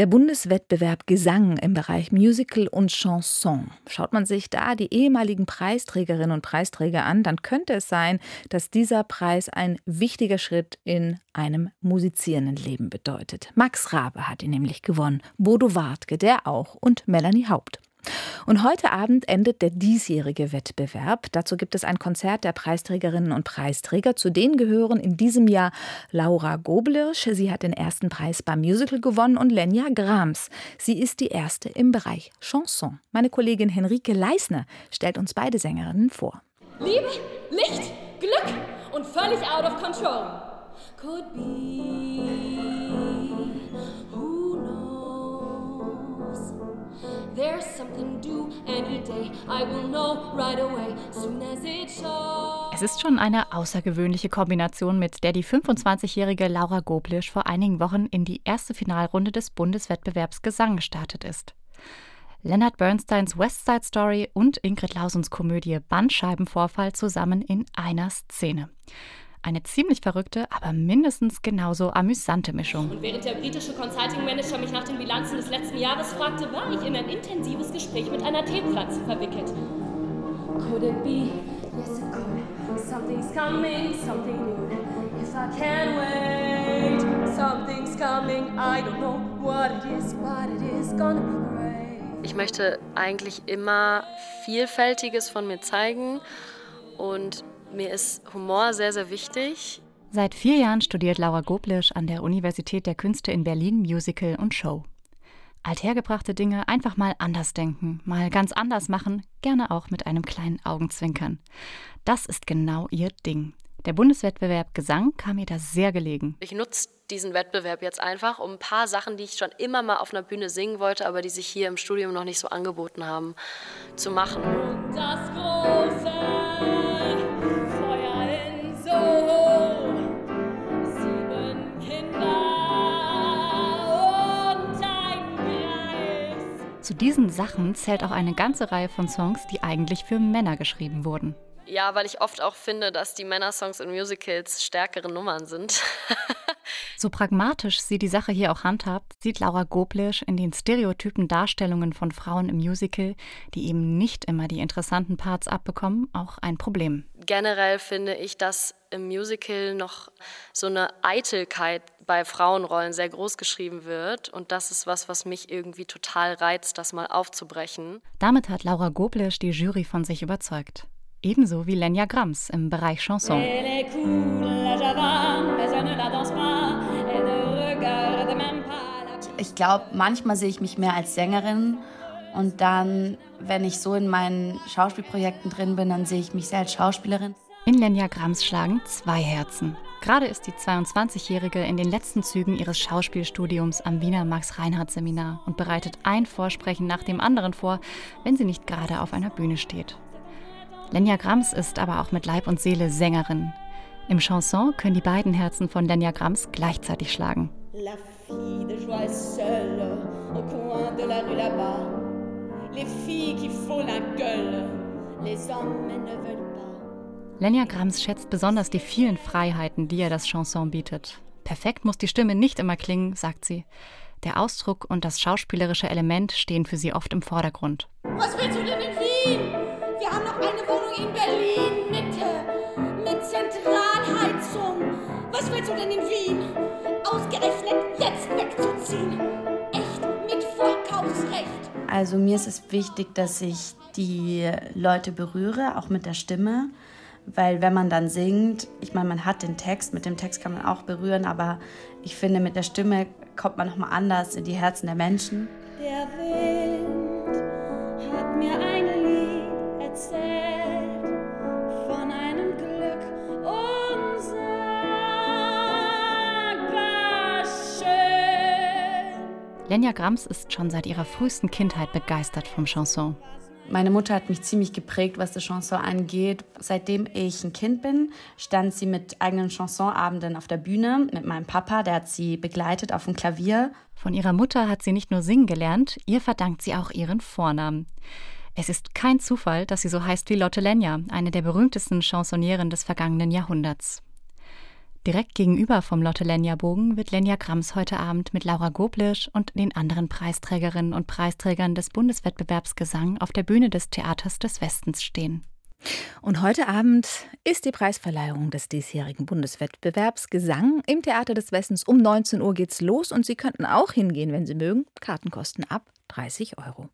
Der Bundeswettbewerb Gesang im Bereich Musical und Chanson. Schaut man sich da die ehemaligen Preisträgerinnen und Preisträger an, dann könnte es sein, dass dieser Preis ein wichtiger Schritt in einem musizierenden Leben bedeutet. Max Rabe hat ihn nämlich gewonnen, Bodo Wartke, der auch und Melanie Haupt. Und heute Abend endet der diesjährige Wettbewerb. Dazu gibt es ein Konzert der Preisträgerinnen und Preisträger. Zu denen gehören in diesem Jahr Laura Goblirsch. Sie hat den ersten Preis beim Musical gewonnen und Lenja Grams. Sie ist die erste im Bereich Chanson. Meine Kollegin Henrike Leisner stellt uns beide Sängerinnen vor. Liebe, Licht, Glück und völlig out of control. Could be There's something due any day. I will know right away, soon as it shows. Es ist schon eine außergewöhnliche Kombination, mit der die 25-jährige Laura Goblisch vor einigen Wochen in die erste Finalrunde des Bundeswettbewerbs Gesang gestartet ist. Leonard Bernsteins West Side Story und Ingrid Lausens Komödie Bandscheibenvorfall zusammen in einer Szene. Eine ziemlich verrückte, aber mindestens genauso amüsante Mischung. Und während der britische Consulting Manager mich nach den Bilanzen des letzten Jahres fragte, war ich in ein intensives Gespräch mit einer Teepflanze verwickelt. Could it be? Yes, it could. Something's coming, something new. If I can wait, something's coming. I don't know what it is, but it is gonna be great. Ich möchte eigentlich immer Vielfältiges von mir zeigen und mir ist Humor sehr, sehr wichtig. Seit vier Jahren studiert Laura Goblisch an der Universität der Künste in Berlin Musical und Show. Althergebrachte Dinge einfach mal anders denken, mal ganz anders machen, gerne auch mit einem kleinen Augenzwinkern. Das ist genau ihr Ding. Der Bundeswettbewerb Gesang kam ihr da sehr gelegen. Ich nutze diesen Wettbewerb jetzt einfach, um ein paar Sachen, die ich schon immer mal auf einer Bühne singen wollte, aber die sich hier im Studium noch nicht so angeboten haben, zu machen. Das große Zu diesen Sachen zählt auch eine ganze Reihe von Songs, die eigentlich für Männer geschrieben wurden. Ja, weil ich oft auch finde, dass die Männersongs in Musicals stärkere Nummern sind. so pragmatisch sie die Sache hier auch handhabt, sieht Laura Goblisch in den stereotypen Darstellungen von Frauen im Musical, die eben nicht immer die interessanten Parts abbekommen, auch ein Problem. Generell finde ich, dass im Musical noch so eine Eitelkeit bei Frauenrollen sehr groß geschrieben wird. Und das ist was, was mich irgendwie total reizt, das mal aufzubrechen. Damit hat Laura Goblisch die Jury von sich überzeugt. Ebenso wie Lenya Grams im Bereich Chanson. Ich glaube, manchmal sehe ich mich mehr als Sängerin und dann, wenn ich so in meinen Schauspielprojekten drin bin, dann sehe ich mich sehr als Schauspielerin. In Lenya Grams schlagen zwei Herzen. Gerade ist die 22-Jährige in den letzten Zügen ihres Schauspielstudiums am Wiener Max-Reinhardt-Seminar und bereitet ein Vorsprechen nach dem anderen vor, wenn sie nicht gerade auf einer Bühne steht. Lenja Grams ist aber auch mit Leib und Seele Sängerin. Im Chanson können die beiden Herzen von Lenja Grams gleichzeitig schlagen. La fille de joie seule au coin de la rue là-bas. Les filles qui font la gueule, les hommes ne veulent pas. Lenja Grams schätzt besonders die vielen Freiheiten, die ihr das Chanson bietet. Perfekt muss die Stimme nicht immer klingen, sagt sie. Der Ausdruck und das schauspielerische Element stehen für sie oft im Vordergrund. Was willst du denn in Wien? Wir haben noch eine Wohnung in Berlin Mitte mit Zentralheizung. Was willst du denn in Wien? Ausgerechnet jetzt wegzuziehen. Echt mit Vorkaufsrecht. Also mir ist es wichtig, dass ich die Leute berühre, auch mit der Stimme. Weil wenn man dann singt, ich meine, man hat den Text, mit dem Text kann man auch berühren, aber ich finde, mit der Stimme kommt man nochmal anders in die Herzen der Menschen. Der Wind hat mir ein Lenja Grams ist schon seit ihrer frühesten Kindheit begeistert vom Chanson. Meine Mutter hat mich ziemlich geprägt, was das Chanson angeht. Seitdem ich ein Kind bin, stand sie mit eigenen Chansonabenden auf der Bühne mit meinem Papa, der hat sie begleitet auf dem Klavier. Von ihrer Mutter hat sie nicht nur singen gelernt, ihr verdankt sie auch ihren Vornamen. Es ist kein Zufall, dass sie so heißt wie Lotte Lenya, eine der berühmtesten Chansonnieren des vergangenen Jahrhunderts. Direkt gegenüber vom Lotte Lenja Bogen wird Lenja Grams heute Abend mit Laura Goblisch und den anderen Preisträgerinnen und Preisträgern des Bundeswettbewerbs Gesang auf der Bühne des Theaters des Westens stehen. Und heute Abend ist die Preisverleihung des diesjährigen Bundeswettbewerbs Gesang im Theater des Westens. Um 19 Uhr geht's los und Sie könnten auch hingehen, wenn Sie mögen. Karten kosten ab 30 Euro.